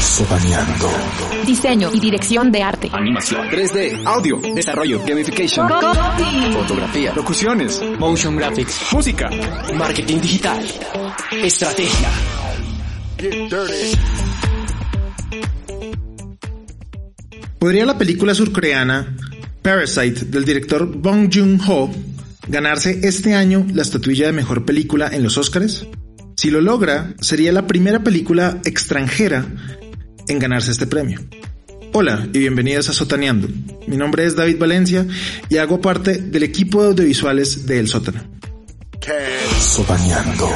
Sotaneando. Diseño y dirección de arte. Animación 3D, audio, desarrollo, gamification, fotografía, locuciones, motion graphics, música, marketing digital, estrategia. ¿Podría la película surcoreana Parasite del director Bong Joon-ho ganarse este año la estatuilla de mejor película en los Oscars? Si lo logra, sería la primera película extranjera en ganarse este premio. Hola y bienvenidos a Sotaneando. Mi nombre es David Valencia y hago parte del equipo de audiovisuales de El Sótano. Sotaneando.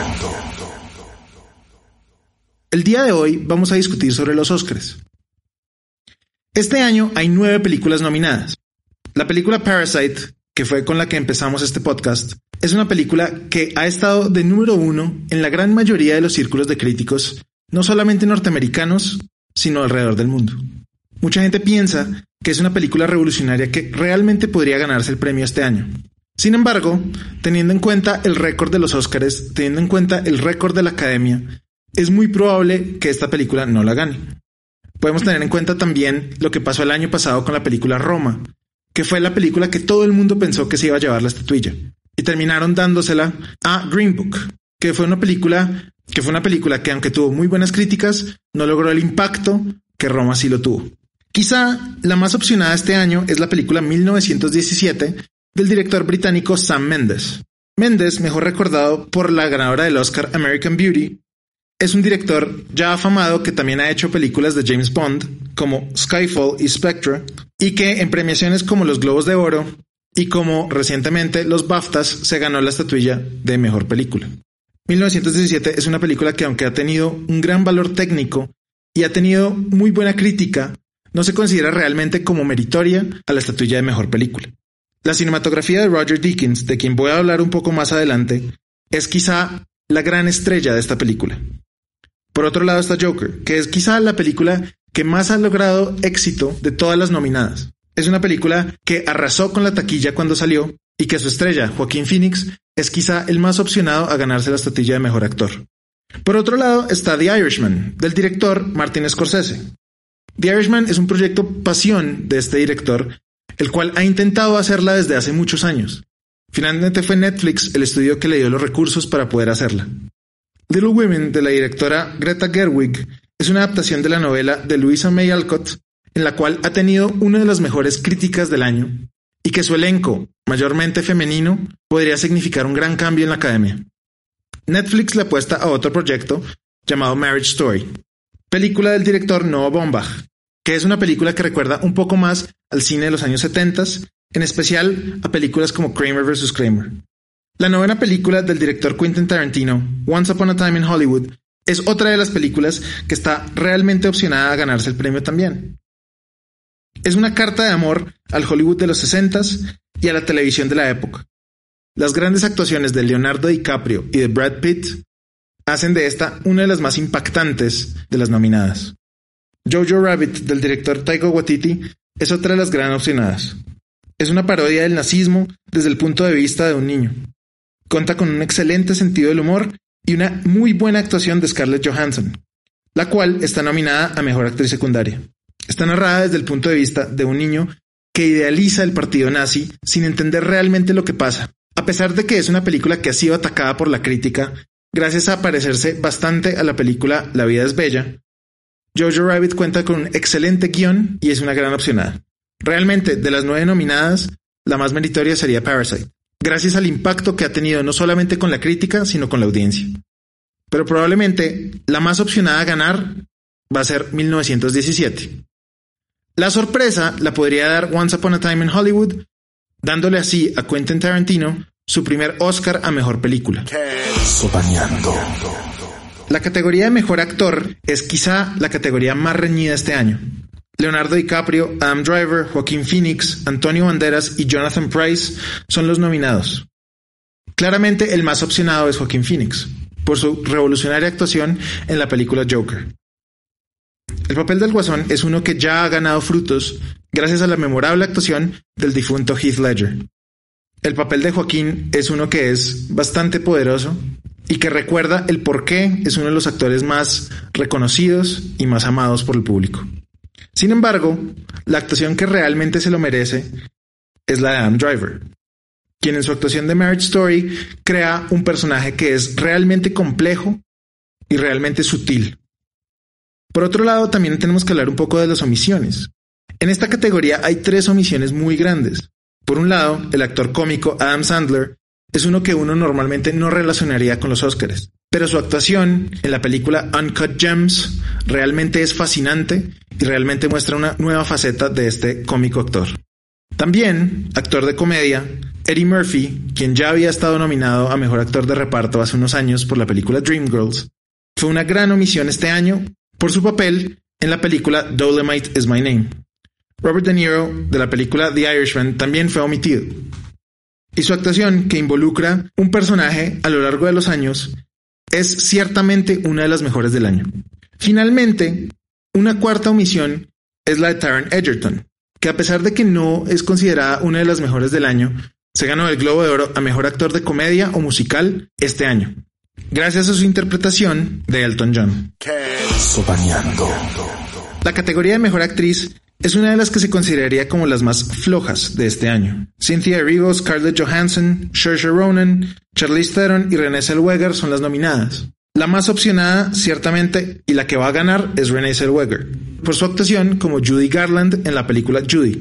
El día de hoy vamos a discutir sobre los Oscars. Este año hay nueve películas nominadas. La película Parasite, que fue con la que empezamos este podcast, es una película que ha estado de número uno en la gran mayoría de los círculos de críticos, no solamente norteamericanos, sino alrededor del mundo. Mucha gente piensa que es una película revolucionaria que realmente podría ganarse el premio este año. Sin embargo, teniendo en cuenta el récord de los Oscars, teniendo en cuenta el récord de la Academia, es muy probable que esta película no la gane. Podemos tener en cuenta también lo que pasó el año pasado con la película Roma, que fue la película que todo el mundo pensó que se iba a llevar la estatuilla y terminaron dándosela a Green Book, que fue una película que fue una película que aunque tuvo muy buenas críticas, no logró el impacto que Roma sí lo tuvo. Quizá la más opcionada este año es la película 1917 del director británico Sam Mendes. Mendes, mejor recordado por la ganadora del Oscar American Beauty, es un director ya afamado que también ha hecho películas de James Bond como Skyfall y Spectre y que en premiaciones como los Globos de Oro y como recientemente los BAFTAs se ganó la estatuilla de mejor película. 1917 es una película que aunque ha tenido un gran valor técnico y ha tenido muy buena crítica, no se considera realmente como meritoria a la estatuilla de mejor película. La cinematografía de Roger Deakins, de quien voy a hablar un poco más adelante, es quizá la gran estrella de esta película. Por otro lado está Joker, que es quizá la película que más ha logrado éxito de todas las nominadas. Es una película que arrasó con la taquilla cuando salió y que su estrella, Joaquín Phoenix, es quizá el más opcionado a ganarse la estatilla de mejor actor. Por otro lado está The Irishman, del director Martin Scorsese. The Irishman es un proyecto pasión de este director, el cual ha intentado hacerla desde hace muchos años. Finalmente fue Netflix el estudio que le dio los recursos para poder hacerla. Little Women, de la directora Greta Gerwig, es una adaptación de la novela de Louisa May Alcott en la cual ha tenido una de las mejores críticas del año y que su elenco, mayormente femenino, podría significar un gran cambio en la academia. Netflix le apuesta a otro proyecto llamado Marriage Story, película del director Noah Baumbach, que es una película que recuerda un poco más al cine de los años 70, en especial a películas como Kramer vs. Kramer. La novena película del director Quentin Tarantino, Once Upon a Time in Hollywood, es otra de las películas que está realmente opcionada a ganarse el premio también. Es una carta de amor al Hollywood de los 60 y a la televisión de la época. Las grandes actuaciones de Leonardo DiCaprio y de Brad Pitt hacen de esta una de las más impactantes de las nominadas. Jojo Rabbit del director Taika Waititi es otra de las gran opcionadas. Es una parodia del nazismo desde el punto de vista de un niño. Cuenta con un excelente sentido del humor y una muy buena actuación de Scarlett Johansson, la cual está nominada a Mejor Actriz Secundaria. Está narrada desde el punto de vista de un niño que idealiza el partido nazi sin entender realmente lo que pasa. A pesar de que es una película que ha sido atacada por la crítica, gracias a parecerse bastante a la película La vida es bella, Jojo Rabbit cuenta con un excelente guion y es una gran opcionada. Realmente, de las nueve nominadas, la más meritoria sería Parasite, gracias al impacto que ha tenido no solamente con la crítica, sino con la audiencia. Pero probablemente la más opcionada a ganar va a ser 1917. La sorpresa la podría dar Once Upon a Time in Hollywood, dándole así a Quentin Tarantino su primer Oscar a Mejor Película. La categoría de mejor actor es quizá la categoría más reñida este año. Leonardo DiCaprio, Adam Driver, Joaquín Phoenix, Antonio Banderas y Jonathan Price son los nominados. Claramente el más opcionado es Joaquín Phoenix, por su revolucionaria actuación en la película Joker. El papel del Guasón es uno que ya ha ganado frutos gracias a la memorable actuación del difunto Heath Ledger. El papel de Joaquín es uno que es bastante poderoso y que recuerda el por qué es uno de los actores más reconocidos y más amados por el público. Sin embargo, la actuación que realmente se lo merece es la de Adam Driver, quien en su actuación de Marriage Story crea un personaje que es realmente complejo y realmente sutil. Por otro lado, también tenemos que hablar un poco de las omisiones. En esta categoría hay tres omisiones muy grandes. Por un lado, el actor cómico Adam Sandler es uno que uno normalmente no relacionaría con los Oscars, pero su actuación en la película Uncut Gems realmente es fascinante y realmente muestra una nueva faceta de este cómico actor. También, actor de comedia, Eddie Murphy, quien ya había estado nominado a Mejor Actor de Reparto hace unos años por la película Dreamgirls, fue una gran omisión este año por su papel en la película Dolomite is My Name. Robert De Niro, de la película The Irishman, también fue omitido. Y su actuación, que involucra un personaje a lo largo de los años, es ciertamente una de las mejores del año. Finalmente, una cuarta omisión es la de Taron Egerton, que a pesar de que no es considerada una de las mejores del año, se ganó el Globo de Oro a Mejor Actor de Comedia o Musical este año, gracias a su interpretación de Elton John. La categoría de Mejor Actriz es una de las que se consideraría como las más flojas de este año. Cynthia Erivo, Scarlett Johansson, Saoirse Ronan, Charlize Theron y Renée Zellweger son las nominadas. La más opcionada, ciertamente, y la que va a ganar es Renée Zellweger, por su actuación como Judy Garland en la película Judy.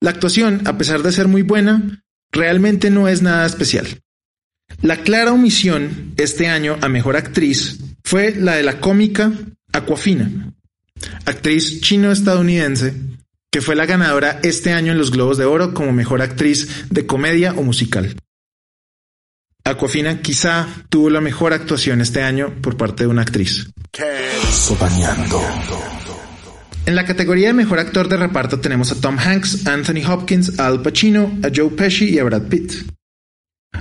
La actuación, a pesar de ser muy buena, realmente no es nada especial. La clara omisión este año a mejor actriz fue la de la cómica Aquafina, actriz chino-estadounidense que fue la ganadora este año en los Globos de Oro como mejor actriz de comedia o musical. Aquafina quizá tuvo la mejor actuación este año por parte de una actriz. En la categoría de mejor actor de reparto tenemos a Tom Hanks, Anthony Hopkins, a Al Pacino, a Joe Pesci y a Brad Pitt.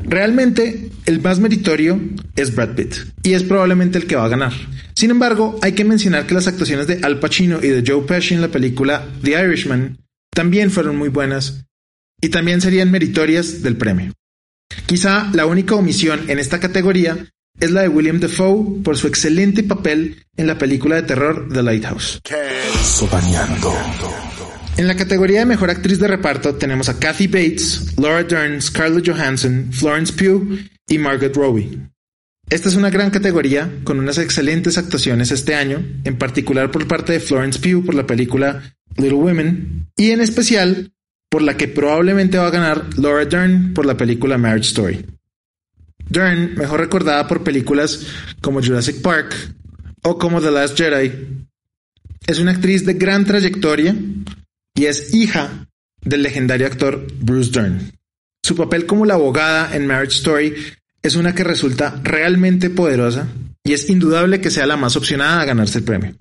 Realmente, el más meritorio es Brad Pitt y es probablemente el que va a ganar. Sin embargo, hay que mencionar que las actuaciones de Al Pacino y de Joe Pesci en la película The Irishman también fueron muy buenas y también serían meritorias del premio. Quizá la única omisión en esta categoría es la de William Defoe por su excelente papel en la película de terror The Lighthouse. En la categoría de mejor actriz de reparto tenemos a Kathy Bates, Laura Dern, Scarlett Johansson, Florence Pugh y Margaret Robbie. Esta es una gran categoría con unas excelentes actuaciones este año, en particular por parte de Florence Pugh por la película Little Women y en especial por la que probablemente va a ganar Laura Dern por la película Marriage Story. Dern, mejor recordada por películas como Jurassic Park o como The Last Jedi, es una actriz de gran trayectoria y es hija del legendario actor Bruce Dern. Su papel como la abogada en Marriage Story es una que resulta realmente poderosa y es indudable que sea la más opcionada a ganarse el premio.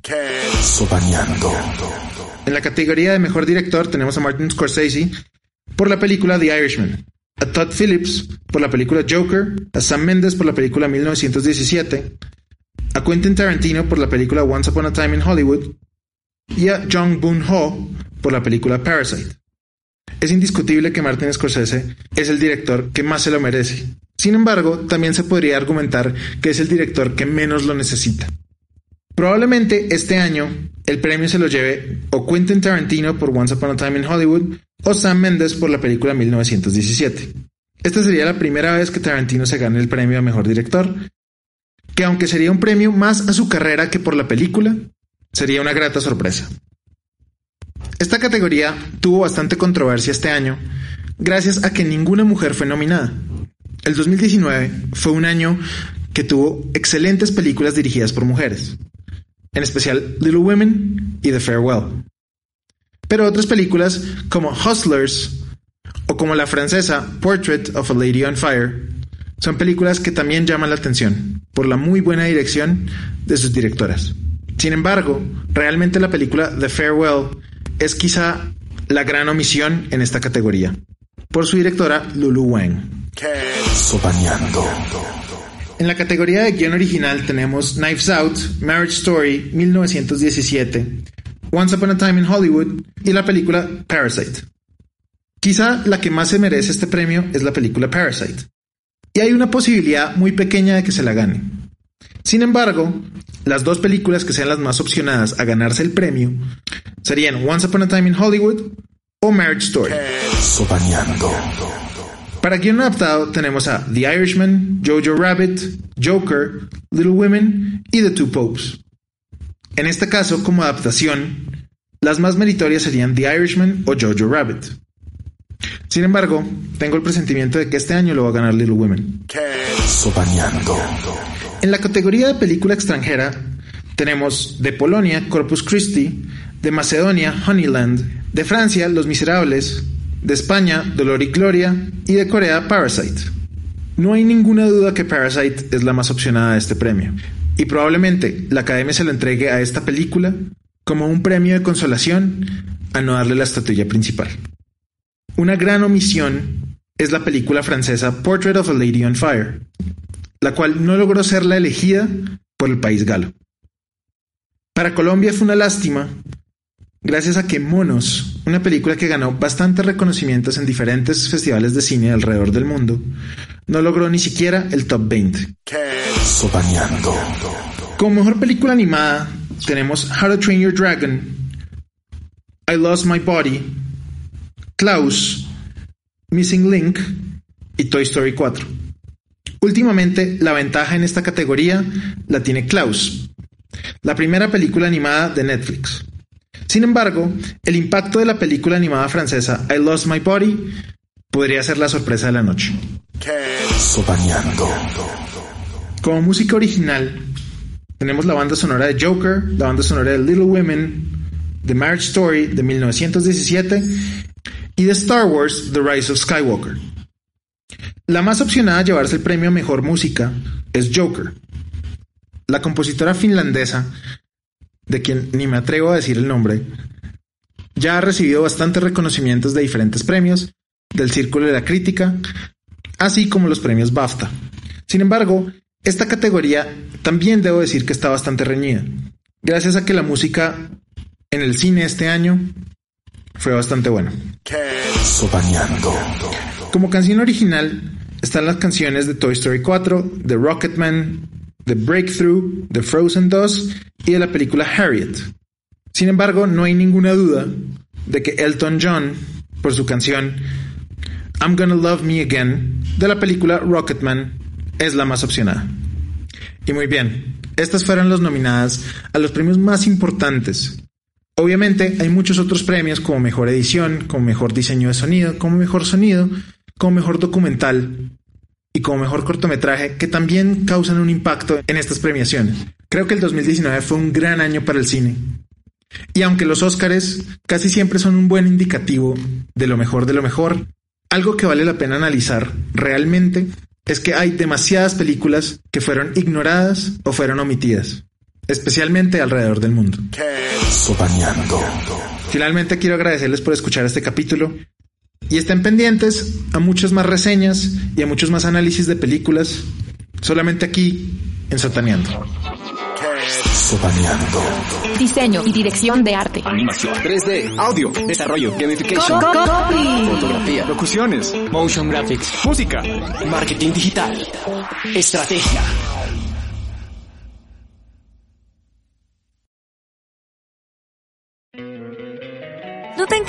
En la categoría de mejor director tenemos a Martin Scorsese por la película The Irishman, a Todd Phillips por la película Joker, a Sam Mendes por la película 1917, a Quentin Tarantino por la película Once Upon a Time in Hollywood y a Jung Boon Ho por la película Parasite. Es indiscutible que Martin Scorsese es el director que más se lo merece. Sin embargo, también se podría argumentar que es el director que menos lo necesita. Probablemente este año el premio se lo lleve o Quentin Tarantino por Once Upon a Time in Hollywood o Sam Mendes por la película 1917. Esta sería la primera vez que Tarantino se gane el premio a Mejor Director, que aunque sería un premio más a su carrera que por la película, sería una grata sorpresa. Esta categoría tuvo bastante controversia este año, gracias a que ninguna mujer fue nominada. El 2019 fue un año que tuvo excelentes películas dirigidas por mujeres, en especial Little Women y The Farewell. Pero otras películas como Hustlers o como la francesa Portrait of a Lady on Fire son películas que también llaman la atención. por la muy buena dirección de sus directoras. Sin embargo, realmente la película The Farewell es quizá la gran omisión en esta categoría, por su directora Lulu Wang. Sopaneando. En la categoría de guion original tenemos Knives Out, Marriage Story, 1917, Once Upon a Time in Hollywood y la película Parasite. Quizá la que más se merece este premio es la película Parasite. Y hay una posibilidad muy pequeña de que se la gane. Sin embargo, las dos películas que sean las más opcionadas a ganarse el premio serían Once Upon a Time in Hollywood o Marriage Story. Sopaneando. Para guion adaptado tenemos a The Irishman, Jojo Rabbit, Joker, Little Women y The Two Popes. En este caso, como adaptación, las más meritorias serían The Irishman o Jojo Rabbit. Sin embargo, tengo el presentimiento de que este año lo va a ganar Little Women. Sopaneando. En la categoría de película extranjera tenemos de Polonia Corpus Christi, de Macedonia Honeyland, de Francia Los Miserables, de España Dolor y Gloria y de Corea Parasite. No hay ninguna duda que Parasite es la más opcionada de este premio, y probablemente la Academia se lo entregue a esta película como un premio de consolación a no darle la estatuilla principal. Una gran omisión es la película francesa Portrait of a Lady on Fire, la cual no logró ser la elegida por el país galo. Para Colombia fue una lástima, gracias a que Monos, una película que ganó bastantes reconocimientos en diferentes festivales de cine alrededor del mundo, no logró ni siquiera el top 20. Sopaneando. Como mejor película animada tenemos How to Train Your Dragon, I Lost My Body, Klaus, Missing Link y Toy Story 4. Últimamente, la ventaja en esta categoría la tiene Klaus, la primera película animada de Netflix. Sin embargo, el impacto de la película animada francesa I Lost My Body podría ser la sorpresa de la noche. Sopaneando. Como música original, tenemos la banda sonora de Joker, la banda sonora de Little Women, The Marriage Story de 1917 y de Star Wars The Rise of Skywalker. La más opcionada a llevarse el premio a mejor música es Joker. La compositora finlandesa, de quien ni me atrevo a decir el nombre, ya ha recibido bastantes reconocimientos de diferentes premios, del Círculo de la Crítica, así como los premios BAFTA. Sin embargo, esta categoría también debo decir que está bastante reñida, gracias a que la música en el cine este año fue bastante buena. Como canción original están las canciones de Toy Story 4, de Rocketman, de Breakthrough, de Frozen 2 y de la película Harriet. Sin embargo, no hay ninguna duda de que Elton John, por su canción I'm Gonna Love Me Again, de la película Rocketman, es la más opcionada. Y muy bien, estas fueron las nominadas a los premios más importantes. Obviamente hay muchos otros premios como mejor edición, como mejor diseño de sonido, como mejor sonido, como mejor documental y como mejor cortometraje que también causan un impacto en estas premiaciones. Creo que el 2019 fue un gran año para el cine. Y aunque los Óscares casi siempre son un buen indicativo de lo mejor de lo mejor, algo que vale la pena analizar realmente es que hay demasiadas películas que fueron ignoradas o fueron omitidas, especialmente alrededor del mundo. Finalmente quiero agradecerles por escuchar este capítulo y estén pendientes a muchas más reseñas y a muchos más análisis de películas solamente aquí en Sotaneando. Sopaneando. Diseño y dirección de arte. Animación 3D, audio, desarrollo, gamification, Copy. fotografía, locuciones, Motion Graphics. música. Marketing digital. Estrategia.